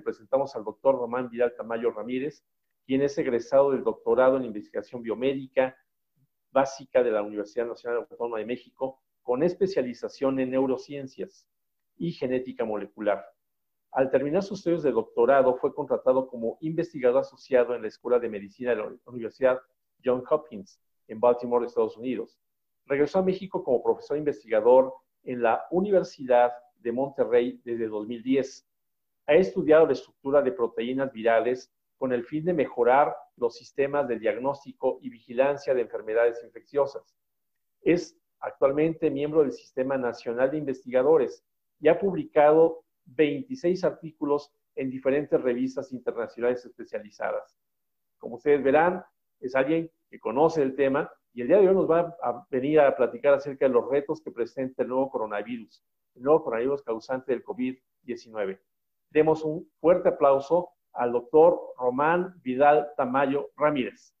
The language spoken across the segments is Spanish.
presentamos al doctor Román Vidal Tamayo Ramírez, quien es egresado del doctorado en investigación biomédica básica de la Universidad Nacional Autónoma de México, con especialización en neurociencias y genética molecular. Al terminar sus estudios de doctorado, fue contratado como investigador asociado en la Escuela de Medicina de la Universidad Johns Hopkins en Baltimore, Estados Unidos. Regresó a México como profesor investigador en la Universidad de Monterrey desde 2010. Ha estudiado la estructura de proteínas virales con el fin de mejorar los sistemas de diagnóstico y vigilancia de enfermedades infecciosas. Es actualmente miembro del Sistema Nacional de Investigadores y ha publicado 26 artículos en diferentes revistas internacionales especializadas. Como ustedes verán, es alguien que conoce el tema y el día de hoy nos va a venir a platicar acerca de los retos que presenta el nuevo coronavirus, el nuevo coronavirus causante del COVID-19. Demos un fuerte aplauso al doctor Román Vidal Tamayo Ramírez.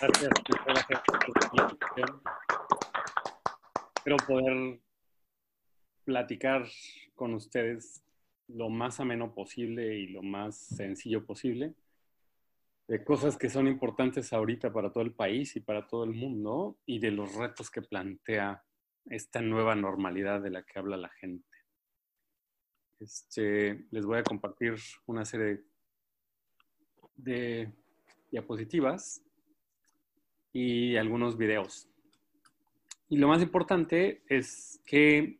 Gracias, Espero poder platicar con ustedes lo más ameno posible y lo más sencillo posible de cosas que son importantes ahorita para todo el país y para todo el mundo y de los retos que plantea esta nueva normalidad de la que habla la gente. Este, les voy a compartir una serie de diapositivas y algunos videos. Y lo más importante es que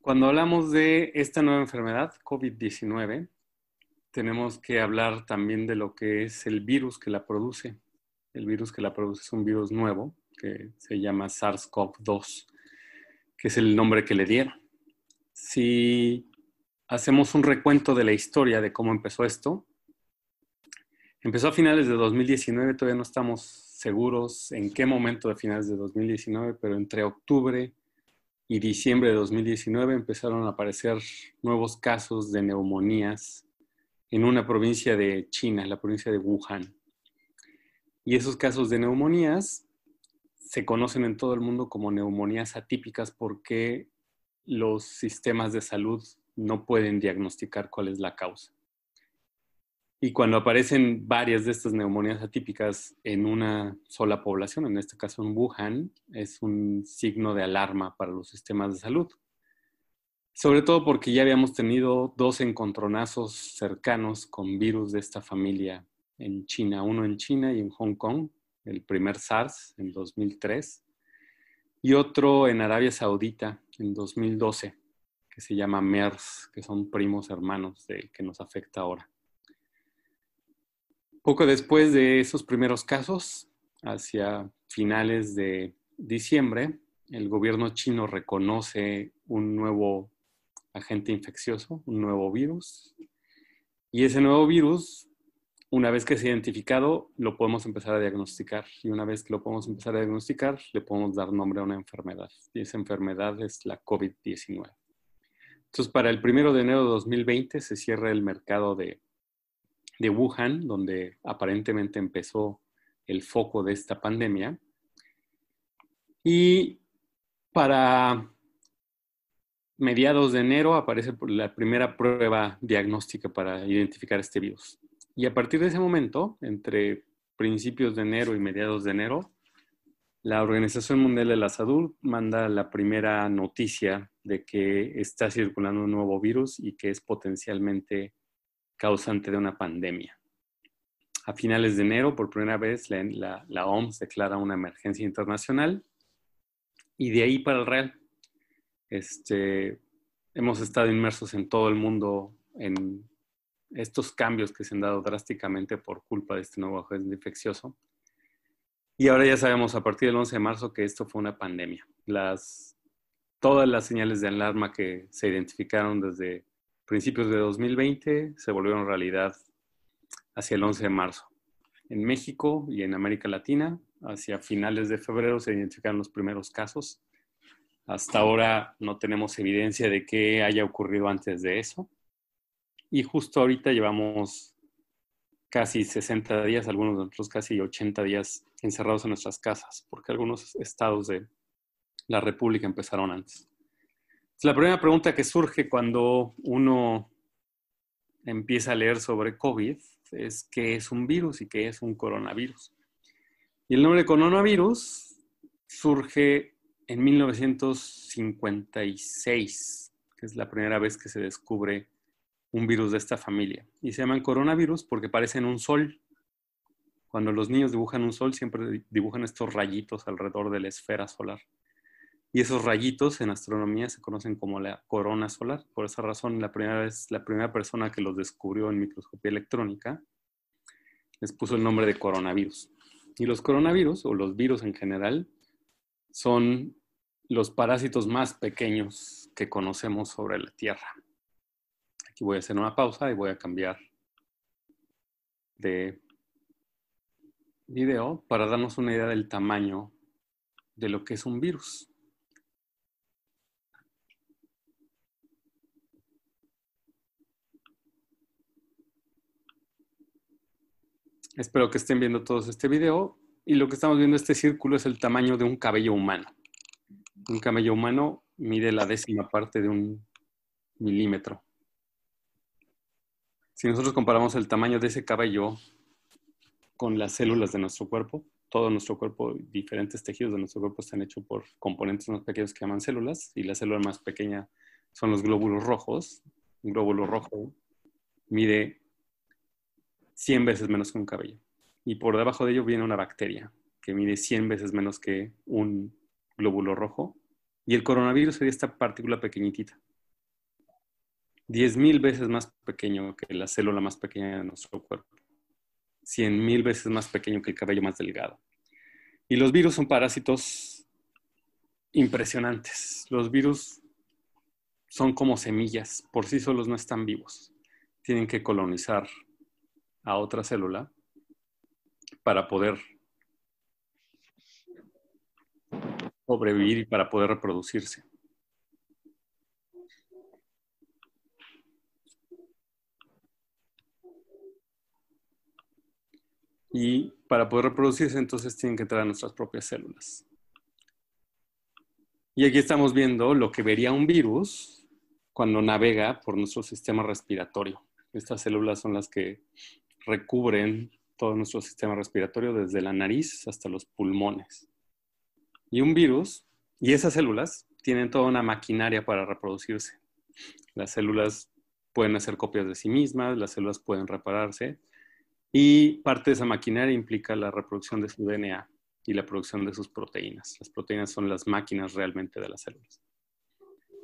cuando hablamos de esta nueva enfermedad, COVID-19, tenemos que hablar también de lo que es el virus que la produce. El virus que la produce es un virus nuevo que se llama SARS-CoV-2, que es el nombre que le dieron. Si hacemos un recuento de la historia de cómo empezó esto, empezó a finales de 2019, todavía no estamos seguros en qué momento de finales de 2019, pero entre octubre y diciembre de 2019 empezaron a aparecer nuevos casos de neumonías en una provincia de China, la provincia de Wuhan. Y esos casos de neumonías se conocen en todo el mundo como neumonías atípicas porque los sistemas de salud no pueden diagnosticar cuál es la causa. Y cuando aparecen varias de estas neumonías atípicas en una sola población, en este caso en Wuhan, es un signo de alarma para los sistemas de salud. Sobre todo porque ya habíamos tenido dos encontronazos cercanos con virus de esta familia en China, uno en China y en Hong Kong, el primer SARS en 2003, y otro en Arabia Saudita en 2012, que se llama MERS, que son primos hermanos del que nos afecta ahora. Poco después de esos primeros casos, hacia finales de diciembre, el gobierno chino reconoce un nuevo agente infeccioso, un nuevo virus. Y ese nuevo virus, una vez que es identificado, lo podemos empezar a diagnosticar. Y una vez que lo podemos empezar a diagnosticar, le podemos dar nombre a una enfermedad. Y esa enfermedad es la COVID-19. Entonces, para el primero de enero de 2020 se cierra el mercado de de Wuhan, donde aparentemente empezó el foco de esta pandemia. Y para mediados de enero aparece la primera prueba diagnóstica para identificar este virus. Y a partir de ese momento, entre principios de enero y mediados de enero, la Organización Mundial de la Salud manda la primera noticia de que está circulando un nuevo virus y que es potencialmente causante de una pandemia. A finales de enero, por primera vez, la, OMS declara una emergencia internacional y de ahí para el real. Este, hemos estado inmersos en todo el mundo en estos cambios que se han dado drásticamente por culpa de este nuevo agente infeccioso. Y ahora ya sabemos a partir del 11 de marzo que esto fue una pandemia. Todas las señales de alarma que se identificaron desde principios de 2020 se volvieron realidad hacia el 11 de marzo. En México y en América Latina, hacia finales de febrero se identificaron los primeros casos. Hasta ahora no tenemos evidencia de que haya ocurrido antes de eso. Y justo ahorita llevamos casi 60 días, algunos de nosotros casi 80 días encerrados en nuestras casas, porque algunos estados de la República empezaron antes. La primera pregunta que surge cuando uno empieza a leer sobre COVID es qué es un virus y qué es un coronavirus. Y el nombre de coronavirus surge en 1956, que es la primera vez que se descubre un virus de esta familia. Y se llaman coronavirus porque parecen un sol. Cuando los niños dibujan un sol, siempre dibujan estos rayitos alrededor de la esfera solar. Y esos rayitos en astronomía se conocen como la corona solar. Por esa razón, la primera la primera persona que los descubrió en microscopía electrónica les puso el nombre de coronavirus. Y los coronavirus, o los virus en general, son los parásitos más pequeños que conocemos sobre la Tierra. Aquí voy a hacer una pausa y voy a cambiar de video para darnos una idea del tamaño de lo que es un virus. Espero que estén viendo todos este video. Y lo que estamos viendo, este círculo, es el tamaño de un cabello humano. Un cabello humano mide la décima parte de un milímetro. Si nosotros comparamos el tamaño de ese cabello con las células de nuestro cuerpo, todo nuestro cuerpo, diferentes tejidos de nuestro cuerpo están hechos por componentes más pequeños que llaman células, y la célula más pequeña son los glóbulos rojos. Un glóbulo rojo mide 100 veces menos que un cabello. Y por debajo de ello viene una bacteria que mide 100 veces menos que un glóbulo rojo. Y el coronavirus sería esta partícula pequeñitita. 10.000 veces más pequeño que la célula más pequeña de nuestro cuerpo. 100.000 veces más pequeño que el cabello más delgado. Y los virus son parásitos impresionantes. Los virus son como semillas, por sí solos no están vivos. Tienen que colonizar a otra célula para poder sobrevivir y para poder reproducirse. Y para poder reproducirse, entonces tienen que entrar a nuestras propias células. Y aquí estamos viendo lo que vería un virus cuando navega por nuestro sistema respiratorio. Estas células son las que recubren todo nuestro sistema respiratorio desde la nariz hasta los pulmones. Y un virus, y esas células tienen toda una maquinaria para reproducirse. Las células pueden hacer copias de sí mismas, las células pueden repararse, y parte de esa maquinaria implica la reproducción de su DNA y la producción de sus proteínas. Las proteínas son las máquinas realmente de las células.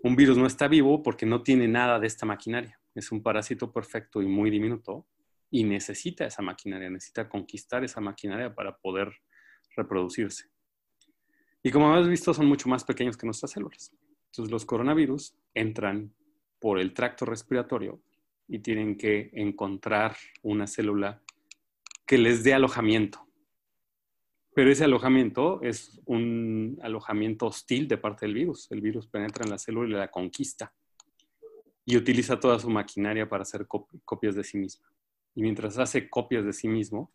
Un virus no está vivo porque no tiene nada de esta maquinaria. Es un parásito perfecto y muy diminuto y necesita esa maquinaria, necesita conquistar esa maquinaria para poder reproducirse. Y como hemos visto, son mucho más pequeños que nuestras células. Entonces los coronavirus entran por el tracto respiratorio y tienen que encontrar una célula que les dé alojamiento. Pero ese alojamiento es un alojamiento hostil de parte del virus. El virus penetra en la célula y la conquista y utiliza toda su maquinaria para hacer copias de sí misma y mientras hace copias de sí mismo,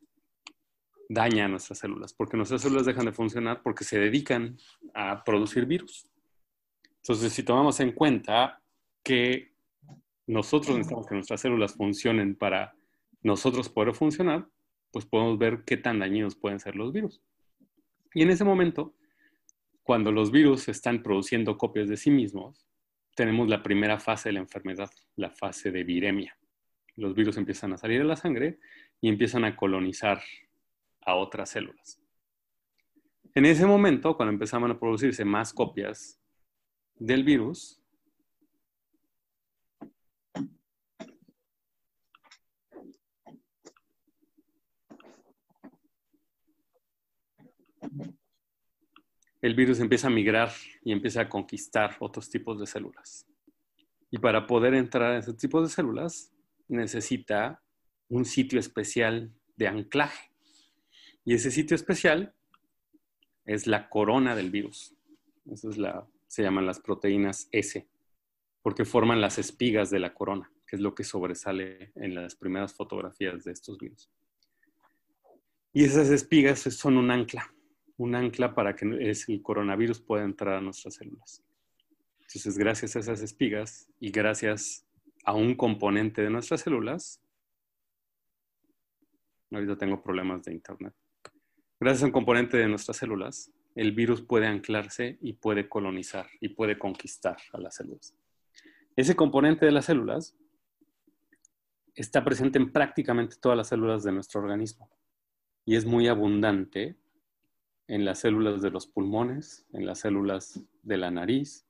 daña a nuestras células, porque nuestras células dejan de funcionar porque se dedican a producir virus. Entonces, si tomamos en cuenta que nosotros necesitamos que nuestras células funcionen para nosotros poder funcionar, pues podemos ver qué tan dañinos pueden ser los virus. Y en ese momento, cuando los virus están produciendo copias de sí mismos, tenemos la primera fase de la enfermedad, la fase de viremia los virus empiezan a salir de la sangre y empiezan a colonizar a otras células. En ese momento, cuando empezaban a producirse más copias del virus, el virus empieza a migrar y empieza a conquistar otros tipos de células. Y para poder entrar a ese tipo de células, necesita un sitio especial de anclaje. Y ese sitio especial es la corona del virus. Eso es la, se llaman las proteínas S, porque forman las espigas de la corona, que es lo que sobresale en las primeras fotografías de estos virus. Y esas espigas son un ancla, un ancla para que el coronavirus pueda entrar a nuestras células. Entonces, gracias a esas espigas y gracias a un componente de nuestras células, ahorita tengo problemas de internet, gracias a un componente de nuestras células, el virus puede anclarse y puede colonizar y puede conquistar a las células. Ese componente de las células está presente en prácticamente todas las células de nuestro organismo y es muy abundante en las células de los pulmones, en las células de la nariz,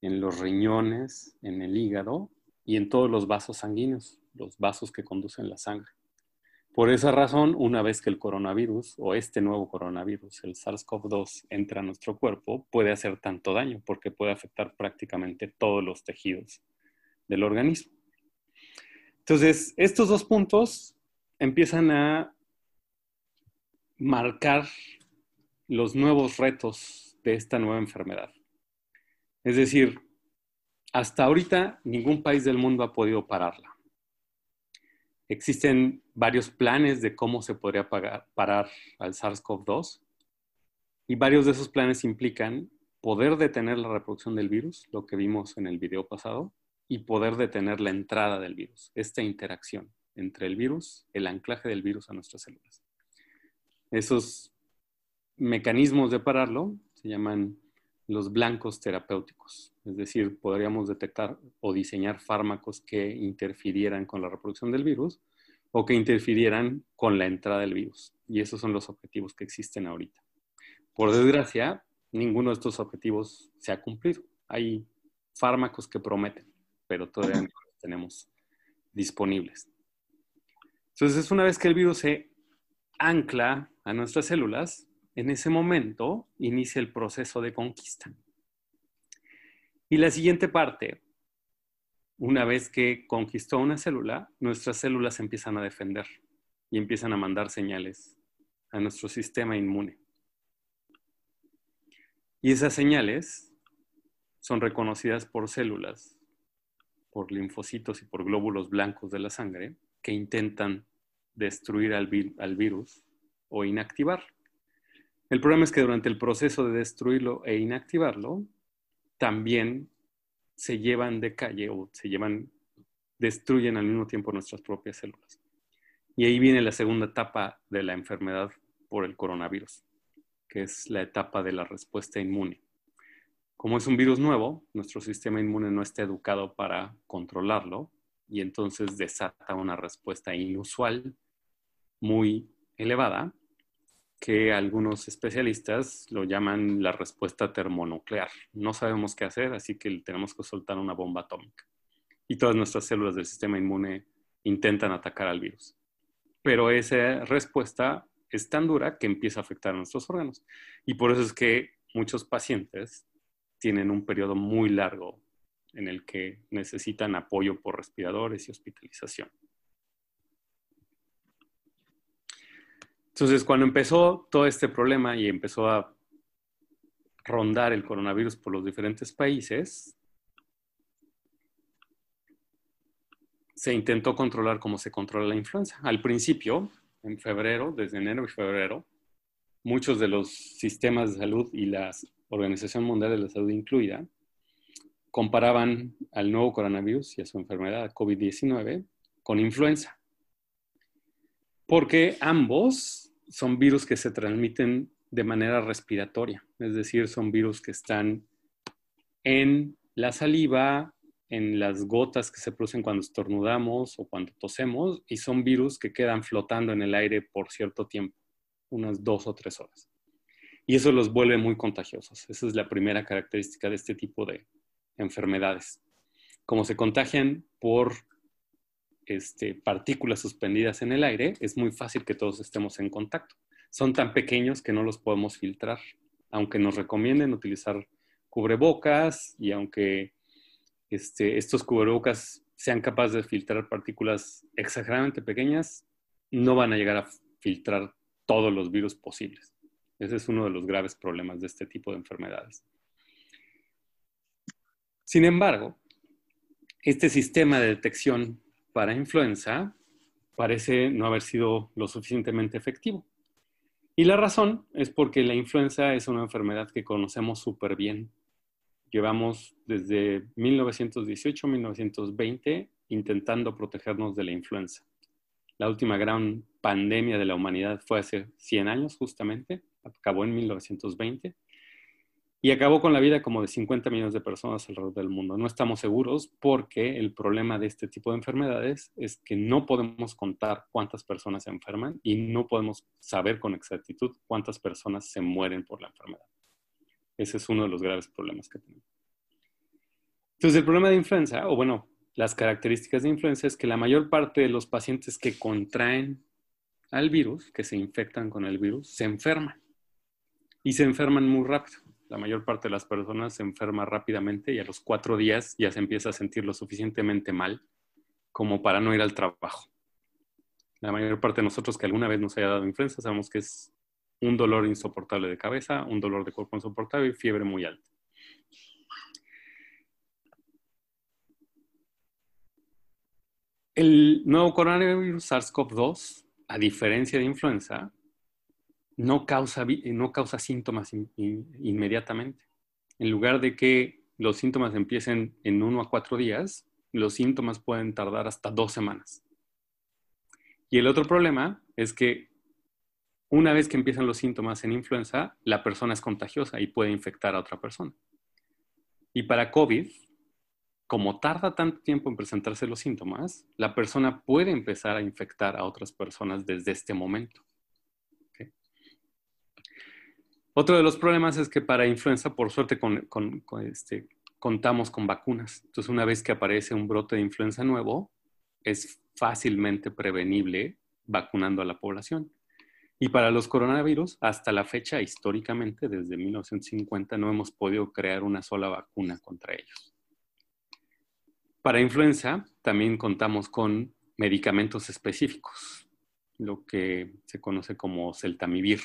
en los riñones, en el hígado y en todos los vasos sanguíneos, los vasos que conducen la sangre. Por esa razón, una vez que el coronavirus o este nuevo coronavirus, el SARS-CoV-2, entra a nuestro cuerpo, puede hacer tanto daño porque puede afectar prácticamente todos los tejidos del organismo. Entonces, estos dos puntos empiezan a marcar los nuevos retos de esta nueva enfermedad. Es decir, hasta ahorita ningún país del mundo ha podido pararla. Existen varios planes de cómo se podría parar al SARS-CoV-2 y varios de esos planes implican poder detener la reproducción del virus, lo que vimos en el video pasado, y poder detener la entrada del virus, esta interacción entre el virus, el anclaje del virus a nuestras células. Esos mecanismos de pararlo se llaman los blancos terapéuticos, es decir, podríamos detectar o diseñar fármacos que interfirieran con la reproducción del virus o que interfirieran con la entrada del virus. Y esos son los objetivos que existen ahorita. Por desgracia, ninguno de estos objetivos se ha cumplido. Hay fármacos que prometen pero todavía no los tenemos disponibles. Entonces, una vez que el virus se ancla a nuestras células, en ese momento inicia el proceso de conquista. Y la siguiente parte, una vez que conquistó una célula, nuestras células empiezan a defender y empiezan a mandar señales a nuestro sistema inmune. Y esas señales son reconocidas por células por linfocitos y por glóbulos blancos de la sangre que intentan destruir al, virus o inactivar. El problema es que durante el proceso de destruirlo e inactivarlo, también se llevan de calle o se llevan, destruyen al mismo tiempo nuestras propias células. Y ahí viene la segunda etapa de la enfermedad por el coronavirus, que es la etapa de la respuesta inmune. Como es un virus nuevo, nuestro sistema inmune no está educado para controlarlo y entonces desata una respuesta inusual muy elevada que algunos especialistas lo llaman la respuesta termonuclear. No sabemos qué hacer, así que tenemos que soltar una bomba atómica. Y todas nuestras células del sistema inmune intentan atacar al virus. Pero esa respuesta es tan dura que empieza a afectar a nuestros órganos. Y por eso es que muchos pacientes tienen un periodo muy largo en el que necesitan apoyo por respiradores y hospitalización. Entonces, cuando empezó todo este problema y empezó a rondar el coronavirus por los diferentes países, se intentó controlar como se controla la influenza. Al principio, en febrero, desde enero y febrero, muchos de los sistemas de salud y las Organización Mundial de la Salud incluida, comparaban al nuevo coronavirus y a su enfermedad COVID-19 con influenza. Porque ambos son virus que se transmiten de manera respiratoria, es decir, son virus que están en la saliva, en las gotas que se producen cuando estornudamos o cuando tosemos, y son virus que quedan flotando en el aire por cierto tiempo, unas dos o tres horas y eso los vuelve muy contagiosos. Esa es la primera característica de este tipo de enfermedades. Como se contagian por este, partículas suspendidas en el aire, es muy fácil que todos estemos en contacto. Son tan pequeños que no los podemos filtrar, aunque nos recomienden utilizar cubrebocas y aunque este, estos cubrebocas sean capaces de filtrar partículas exageradamente pequeñas, no van a llegar a filtrar todos los virus posibles. Ese es uno de los graves problemas de este tipo de enfermedades. Sin embargo, este sistema de detección para influenza parece no haber sido lo suficientemente efectivo. Y la razón es porque la influenza es una enfermedad que conocemos súper bien llevamos desde 1918-1920 intentando protegernos de la influenza. La última gran pandemia de la humanidad fue hace 100 años justamente, acabó en 1920 y acabó con la vida como de 50 millones de personas alrededor del mundo. No estamos seguros porque el problema de este tipo de enfermedades es que no podemos contar cuántas personas se enferman y no podemos saber con exactitud cuántas personas se mueren por la enfermedad. Ese es uno de los graves problemas que tenemos. Entonces, el problema de influenza, o bueno, las características de influenza es que la mayor parte de los pacientes que contraen al virus, que se infectan con el virus, se enferman. Y se enferman muy rápido la mayor parte de las personas se enferma rápidamente y a los cuatro días ya se empieza a sentir lo suficientemente mal como para no ir al trabajo. La mayor parte de nosotros que alguna vez nos haya dado influenza sabemos que es un dolor insoportable de cabeza, un dolor de cuerpo insoportable y fiebre muy alta. El nuevo coronavirus SARS-CoV-2, a diferencia de influenza, no causa, no causa síntomas inmediatamente. En lugar de que los síntomas empiecen en uno a cuatro días, los síntomas pueden tardar hasta dos semanas. Y el otro problema es que una vez que empiezan los síntomas en influenza, la persona es contagiosa y puede infectar a otra persona. Y para COVID, como tarda tanto tiempo en presentarse los síntomas, la persona puede empezar a infectar a otras personas desde este momento. Otro de los problemas es que para influenza, por suerte, este, contamos con vacunas. Entonces, una vez que aparece un brote de influenza nuevo, es fácilmente prevenible vacunando a la población. Y para los coronavirus, hasta la fecha, históricamente, desde 1950, no hemos podido crear una sola vacuna contra ellos. Para influenza, también contamos con medicamentos específicos, lo que se conoce como celtamivir,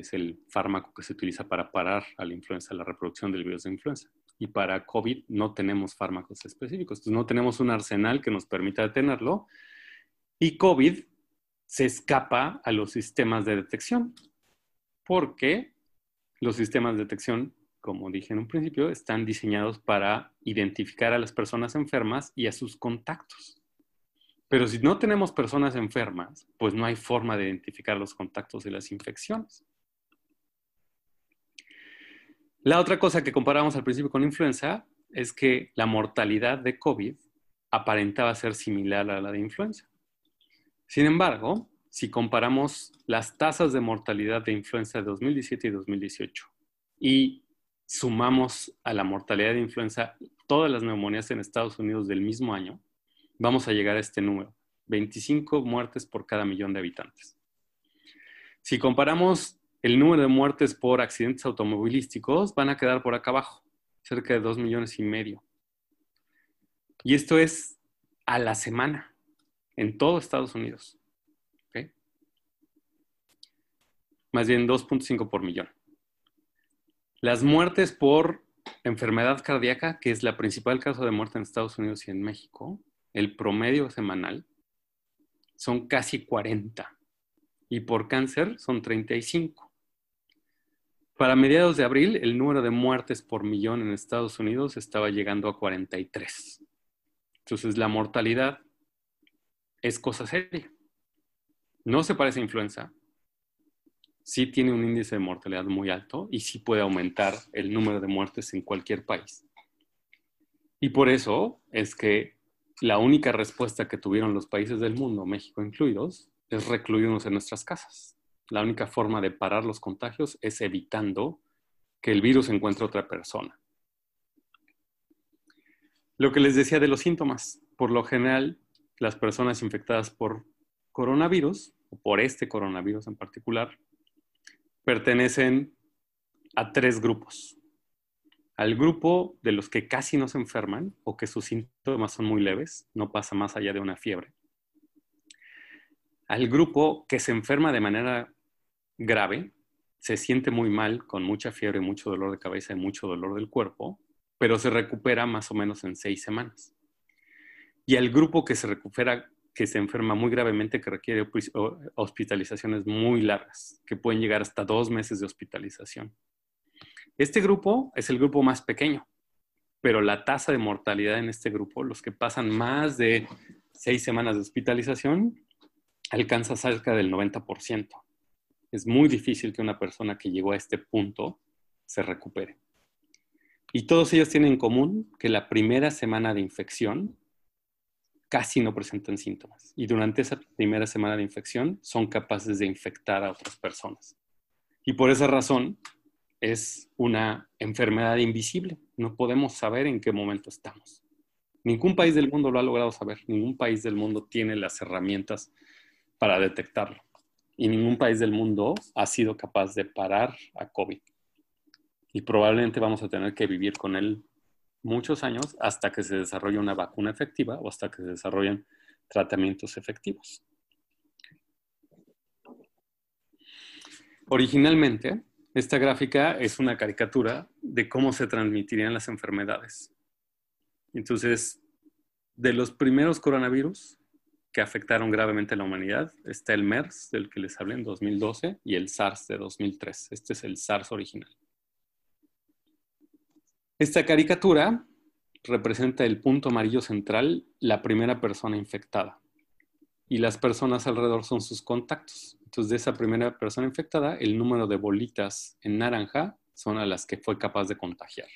es el fármaco que se utiliza para parar a la influenza, la reproducción del virus de influenza. Y para COVID no tenemos fármacos específicos, entonces no tenemos un arsenal que nos permita detenerlo. Y COVID se escapa a los sistemas de detección, porque los sistemas de detección, como dije en un principio, están diseñados para identificar a las personas enfermas y a sus contactos. Pero si no tenemos personas enfermas, pues no hay forma de identificar los contactos y las infecciones. La otra cosa que comparamos al principio con influenza es que la mortalidad de COVID aparentaba ser similar a la de influenza. Sin embargo, si comparamos las tasas de mortalidad de influenza de 2017 y 2018 y sumamos a la mortalidad de influenza todas las neumonías en Estados Unidos del mismo año, vamos a llegar a este número, 25 muertes por cada millón de habitantes. Si comparamos el número de muertes por accidentes automovilísticos van a quedar por acá abajo, cerca de 2 millones y medio. Y esto es a la semana en todo Estados Unidos. Más bien 2.5 por millón. Las muertes por enfermedad cardíaca, que es la principal causa de muerte en Estados Unidos y en México, el promedio semanal son casi 40. Y por cáncer son 35. Para mediados de abril, el número de muertes por millón en Estados Unidos estaba llegando a 43. Entonces, la mortalidad es cosa seria. No se parece a influenza. Sí tiene un índice de mortalidad muy alto y sí puede aumentar el número de muertes en cualquier país. Y por eso es que la única respuesta que tuvieron los países del mundo, México incluidos, es recluirnos en nuestras casas la única forma de parar los contagios es evitando que el virus encuentre otra persona. Lo que les decía de los síntomas, por lo general, las personas infectadas por coronavirus, o por este coronavirus en particular, pertenecen a tres grupos. Al grupo de los que casi no se enferman o que sus síntomas son muy leves, no pasa más allá de una fiebre. Al grupo que se enferma de manera grave, se siente muy mal, con mucha fiebre, mucho dolor de cabeza y mucho dolor del cuerpo, pero se recupera más o menos en seis semanas. Y al grupo que se recupera, que se enferma muy gravemente, que requiere hospitalizaciones muy largas, que pueden llegar hasta dos meses de hospitalización. Este grupo es el grupo más pequeño, pero la tasa de mortalidad en este grupo, los que pasan más de seis semanas de hospitalización, alcanza cerca del 90%. Es muy difícil que una persona que llegó a este punto se recupere. Y todos ellos tienen en común que la primera semana de infección casi no presentan síntomas. Y durante esa primera semana de infección son capaces de infectar a otras personas. Y por esa razón es una enfermedad invisible. No podemos saber en qué momento estamos. Ningún país del mundo lo ha logrado saber. Ningún país del mundo tiene las herramientas para detectarlo. Y ningún país del mundo ha sido capaz de parar a COVID. Y probablemente vamos a tener que vivir con él muchos años hasta que se desarrolle una vacuna efectiva o hasta que se desarrollen tratamientos efectivos. Originalmente, esta gráfica es una caricatura de cómo se transmitirían las enfermedades. Entonces, de los primeros coronavirus que afectaron gravemente a la humanidad, está el MERS, del que les hablé en 2012, y el SARS de 2003. Este es el SARS original. Esta caricatura representa el punto amarillo central, la primera persona infectada. Y las personas alrededor son sus contactos. Entonces, de esa primera persona infectada, el número de bolitas en naranja son a las que fue capaz de contagiar.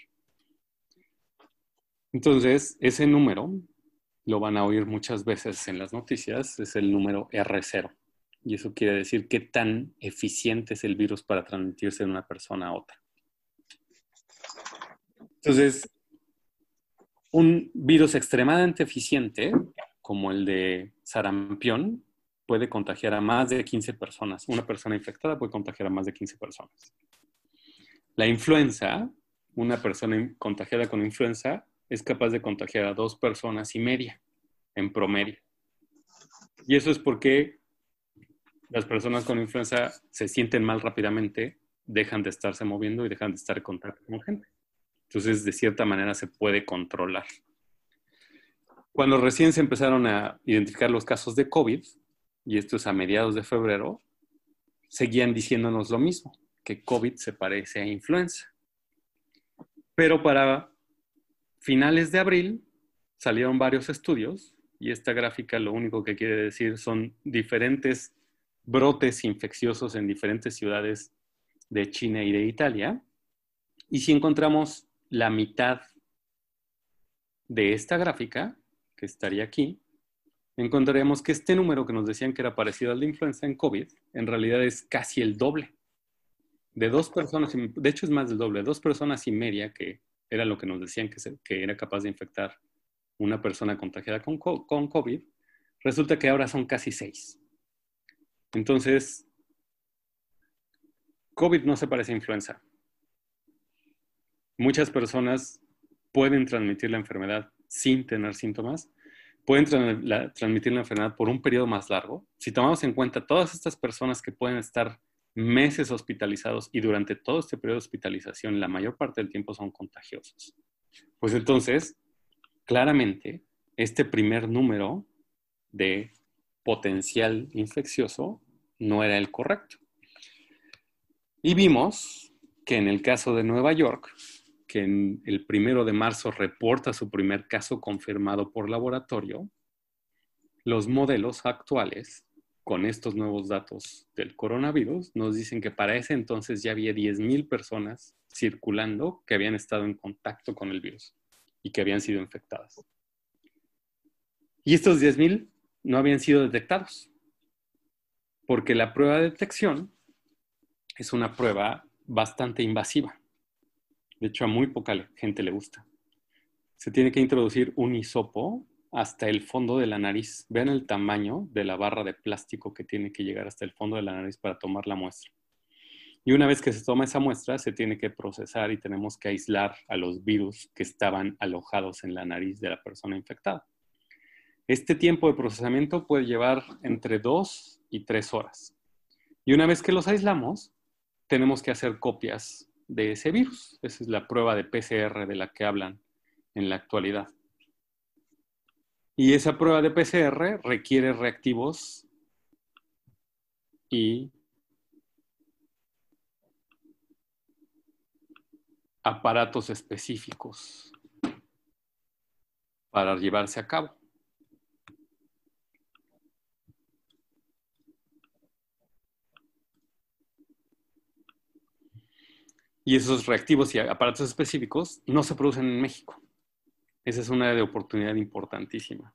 Entonces, ese número, lo van a oír muchas veces en las noticias, es el número R0. Y eso quiere decir qué tan eficiente es el virus para transmitirse de una persona a otra. Entonces, un virus extremadamente eficiente, como el de sarampión, puede contagiar a más de 15 personas. Una persona infectada puede contagiar a más de 15 personas. La influenza, una persona contagiada con influenza, es capaz de contagiar a dos personas y media en promedio. Y eso es porque las personas con influenza se sienten mal rápidamente, dejan de estarse moviendo y dejan de estar en contacto con gente. Entonces, de cierta manera se puede controlar. Cuando recién se empezaron a identificar los casos de COVID, y esto es a mediados de febrero, seguían diciéndonos lo mismo, que COVID se parece a influenza. Pero para finales de abril salieron varios estudios y esta gráfica lo único que quiere decir son diferentes brotes infecciosos en diferentes ciudades de China y de Italia. Y si encontramos la mitad de esta gráfica, que estaría aquí, encontraremos que este número que nos decían que era parecido al de influenza en COVID, en realidad es casi el doble. De dos personas, de hecho es más del doble, dos personas y media, que era lo que nos decían que, era capaz de infectar una persona contagiada con, con COVID, resulta que ahora son casi seis. Entonces, COVID no se parece a influenza muchas personas pueden transmitir la enfermedad sin tener síntomas, pueden transmitir la enfermedad por un periodo más largo. Si tomamos en cuenta todas estas personas que pueden estar meses hospitalizados y durante todo este periodo de hospitalización la mayor parte del tiempo son contagiosos, pues entonces, claramente, este primer número de potencial infeccioso no era el correcto. Y vimos que en el caso de Nueva York, que el primero de marzo reporta su primer caso confirmado por laboratorio, los modelos actuales con estos nuevos datos del coronavirus nos dicen que para ese entonces ya había 10.000 personas circulando que habían estado en contacto con el virus y que habían sido infectadas. Y estos 10.000 no habían sido detectados, porque la prueba de detección es una prueba bastante invasiva. De hecho, a muy poca gente le gusta. Se tiene que introducir un hisopo hasta el fondo de la nariz. Vean el tamaño de la barra de plástico que tiene que llegar hasta el fondo de la nariz para tomar la muestra. Y una vez que se toma esa muestra, se tiene que procesar y tenemos que aislar a los virus que estaban alojados en la nariz de la persona infectada. Este tiempo de procesamiento puede llevar entre dos y tres horas. Y una vez que los aislamos, tenemos que hacer copias de ese virus. Esa es la prueba de PCR de la que hablan en la actualidad. Y esa prueba de PCR requiere reactivos y aparatos específicos para llevarse a cabo. Y esos reactivos y aparatos específicos no se producen en México. Esa es una de oportunidad importantísima.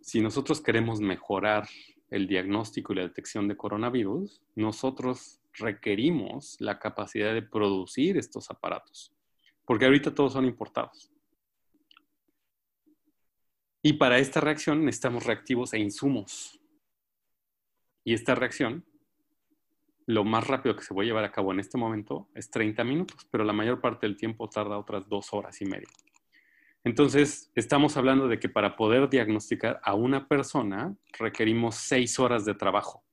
Si nosotros queremos mejorar el diagnóstico y la detección de coronavirus, nosotros requerimos la capacidad de producir estos aparatos, porque ahorita todos son importados. Y para esta reacción necesitamos reactivos e insumos. Y esta reacción, lo más rápido que se a llevar a cabo en este momento es 30 minutos, pero la mayor parte del tiempo tarda otras dos horas y media. Entonces, estamos hablando de que para poder diagnosticar a una persona requerimos seis horas de trabajo.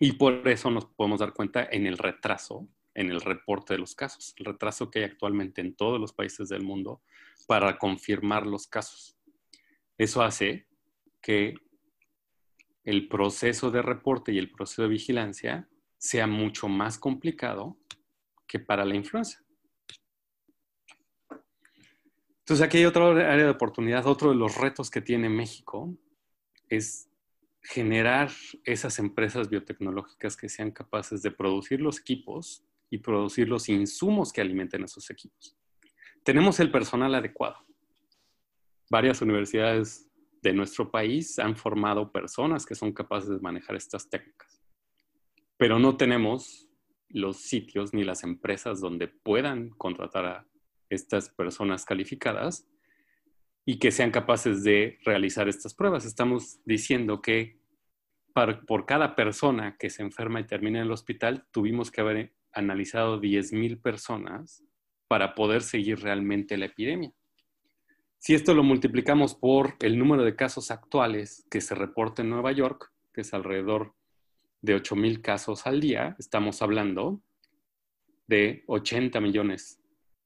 Y por eso nos podemos dar cuenta en el retraso, en el reporte de los casos, el retraso que hay actualmente en todos los países del mundo para confirmar los casos. Eso hace que el proceso de reporte y el proceso de vigilancia sea mucho más complicado que para la influenza. Entonces aquí hay otra área de oportunidad, otro de los retos que tiene México es generar esas empresas biotecnológicas que sean capaces de producir los equipos y producir los insumos que alimenten esos equipos. Tenemos el personal adecuado. Varias universidades de nuestro país han formado personas que son capaces de manejar estas técnicas, pero no tenemos los sitios ni las empresas donde puedan contratar a estas personas calificadas y que sean capaces de realizar estas pruebas. Estamos diciendo que por cada persona que se enferma y termina en el hospital, tuvimos que haber analizado 10.000 personas para poder seguir realmente la epidemia. Si esto lo multiplicamos por el número de casos actuales que se reporta en Nueva York, que es alrededor de 8.000 casos al día, estamos hablando de 80 millones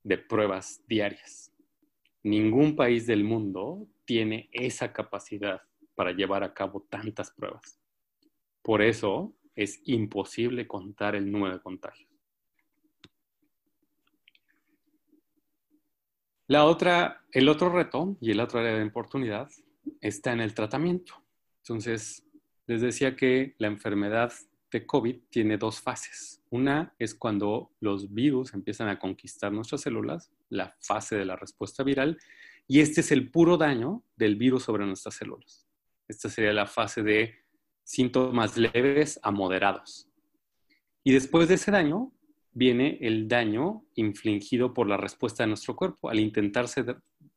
de pruebas diarias. Ningún país del mundo tiene esa capacidad para llevar a cabo tantas pruebas. Por eso es imposible contar el número de contagios. La otra, el otro reto y el otro área de oportunidad está en el tratamiento. Entonces, les decía que la enfermedad de COVID tiene dos fases. Una es cuando los virus empiezan a conquistar nuestras células, la fase de la respuesta viral, y este es el puro daño del virus sobre nuestras células. Esta sería la fase de síntomas leves a moderados. Y después de ese daño viene el daño infligido por la respuesta de nuestro cuerpo. Al intentarse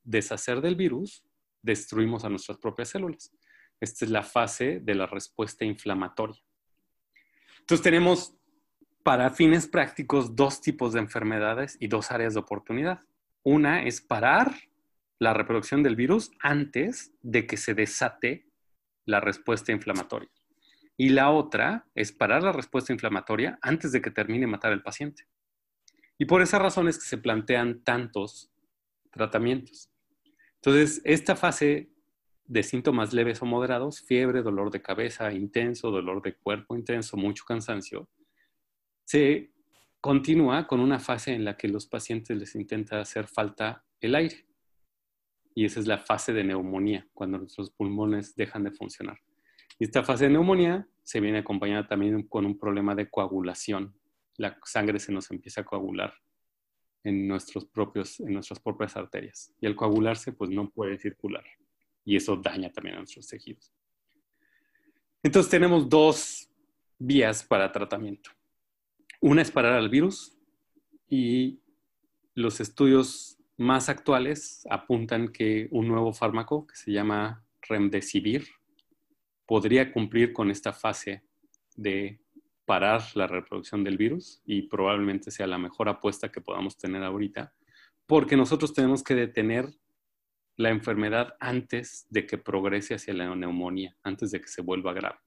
deshacer del virus, destruimos a nuestras propias células. Esta es la fase de la respuesta inflamatoria. Entonces tenemos para fines prácticos dos tipos de enfermedades y dos áreas de oportunidad. Una es parar la reproducción del virus antes de que se desate la respuesta inflamatoria. Y la otra es parar la respuesta inflamatoria antes de que termine matar al paciente. Y por esa razón es que se plantean tantos tratamientos. Entonces, esta fase de síntomas leves o moderados, fiebre, dolor de cabeza intenso, dolor de cuerpo intenso, mucho cansancio, se continúa con una fase en la que los pacientes les intenta hacer falta el aire. Y esa es la fase de neumonía, cuando nuestros pulmones dejan de funcionar. Y esta fase de neumonía se viene acompañada también con un problema de coagulación. La sangre se nos empieza a coagular en, nuestros propios, en nuestras propias arterias. Y al coagularse, pues no puede circular. Y eso daña también a nuestros tejidos. Entonces tenemos dos vías para tratamiento. Una es parar al virus y los estudios más actuales apuntan que un nuevo fármaco que se llama Remdesivir podría cumplir con esta fase de parar la reproducción del virus y probablemente sea la mejor apuesta que podamos tener ahorita, porque nosotros tenemos que detener la enfermedad antes de que progrese hacia la neumonía, antes de que se vuelva grave.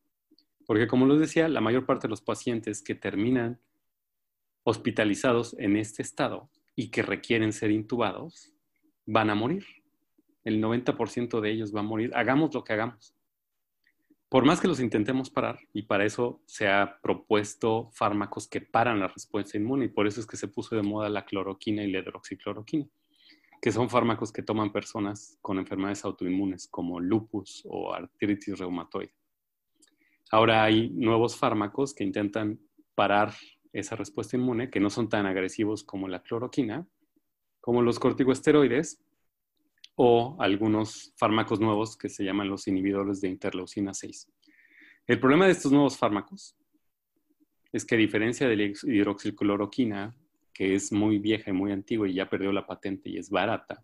Porque como les decía, la mayor parte de los pacientes que terminan hospitalizados en este estado y que requieren ser intubados, van a morir. El 90% de ellos va a morir, hagamos lo que hagamos. por más que los intentemos parar, y para eso se ha propuesto fármacos que paran la respuesta inmune, y por eso es que se puso de moda la cloroquina y la hidroxicloroquina, que son fármacos que toman personas con enfermedades autoinmunes como lupus o artritis reumatoide. Ahora hay nuevos fármacos que intentan parar esa respuesta inmune, que no son tan agresivos como la cloroquina, como los corticosteroides, o algunos fármacos nuevos que se llaman los inhibidores de interleucina 6. El problema de estos nuevos fármacos es que a diferencia de la hidroxicloroquina, que es muy vieja y muy antigua y ya perdió la patente y es barata,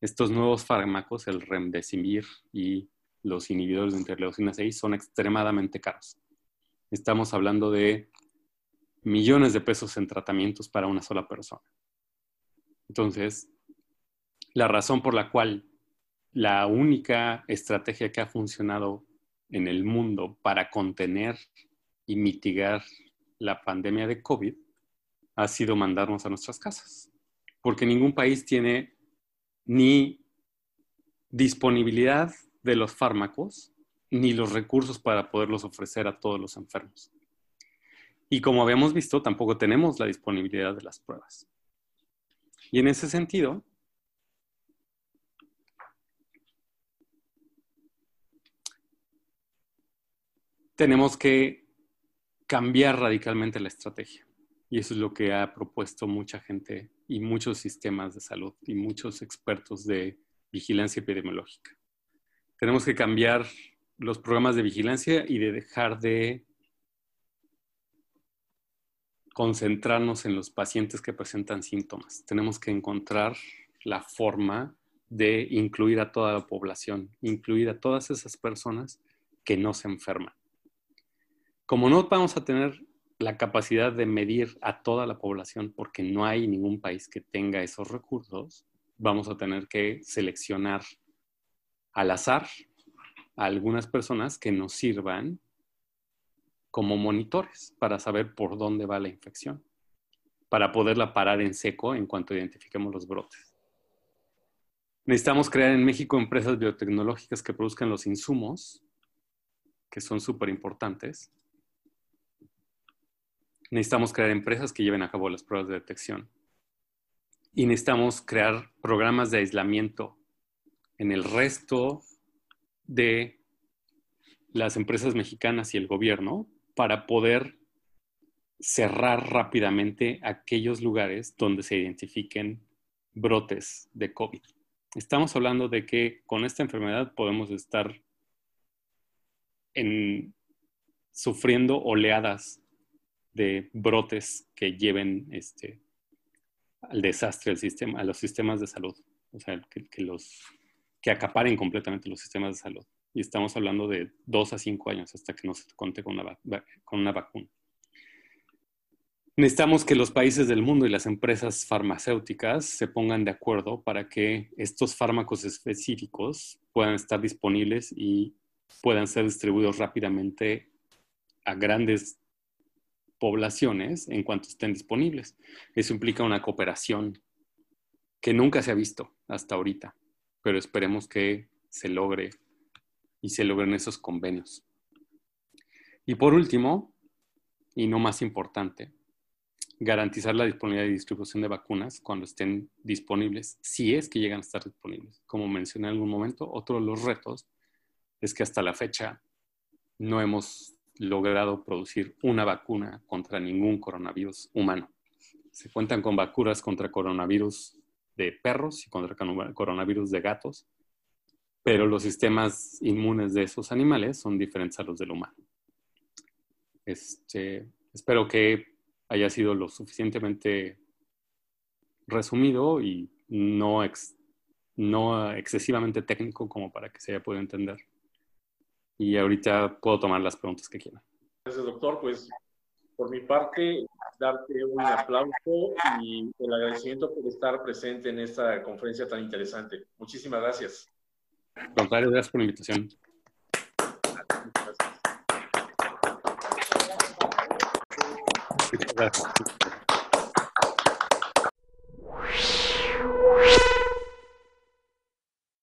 estos nuevos fármacos, el remdesivir y los inhibidores de interleucina 6, son extremadamente caros. Estamos hablando de millones de pesos en tratamientos para una sola persona. Entonces, la razón por la cual la única estrategia que ha funcionado en el mundo para contener y mitigar la pandemia de COVID ha sido mandarnos a nuestras casas, porque ningún país tiene ni disponibilidad de los fármacos ni los recursos para poderlos ofrecer a todos los enfermos. Y como habíamos visto, tampoco tenemos la disponibilidad de las pruebas. Y en ese sentido, tenemos que cambiar radicalmente la estrategia. Y eso es lo que ha propuesto mucha gente y muchos sistemas de salud y muchos expertos de vigilancia epidemiológica. Tenemos que cambiar los programas de vigilancia y de dejar de concentrarnos en los pacientes que presentan síntomas. Tenemos que encontrar la forma de incluir a toda la población, incluir a todas esas personas que no se enferman como no vamos a tener la capacidad de medir a toda la población porque no hay ningún país que tenga esos recursos, vamos a tener que seleccionar al azar a algunas personas que nos sirvan como monitores para saber por dónde va la infección, para poderla parar en seco en cuanto identifiquemos los brotes. Necesitamos crear en México empresas biotecnológicas que produzcan los insumos, que son súper importantes, necesitamos crear empresas que lleven a cabo las pruebas de detección. Y necesitamos crear programas de aislamiento en el resto de las empresas mexicanas y el gobierno para poder cerrar rápidamente aquellos lugares donde se identifiquen brotes de COVID. Estamos hablando de que con esta enfermedad podemos estar en, sufriendo oleadas de brotes que lleven este, al desastre al sistema, a los sistemas de salud, o sea, que, los, que acaparen completamente los sistemas de salud. Y estamos hablando de dos a cinco años hasta que nos conte con una, con una vacuna. Necesitamos que los países del mundo y las empresas farmacéuticas se pongan de acuerdo para que estos fármacos específicos puedan estar disponibles y puedan ser distribuidos rápidamente a grandes poblaciones en cuanto estén disponibles. Eso implica una cooperación que nunca se ha visto hasta ahorita, pero esperemos que se logre y se logren esos convenios. Y por último, y no más importante, garantizar la disponibilidad y distribución de vacunas cuando estén disponibles, si es que llegan a estar disponibles. Como mencioné en algún momento, otro de los retos es que hasta la fecha no hemos logrado producir una vacuna contra ningún coronavirus humano. Se cuentan con vacunas contra coronavirus de perros y contra coronavirus de gatos, pero los sistemas inmunes de esos animales son diferentes a los del humano. Este, espero que haya sido lo suficientemente resumido y no, no excesivamente técnico como para que se haya podido entender y ahorita puedo tomar las preguntas que quieran. Gracias, doctor. Pues por mi parte, darte un aplauso y el agradecimiento por estar presente en esta conferencia tan interesante. Muchísimas gracias. Contrario, gracias por la invitación. Gracias.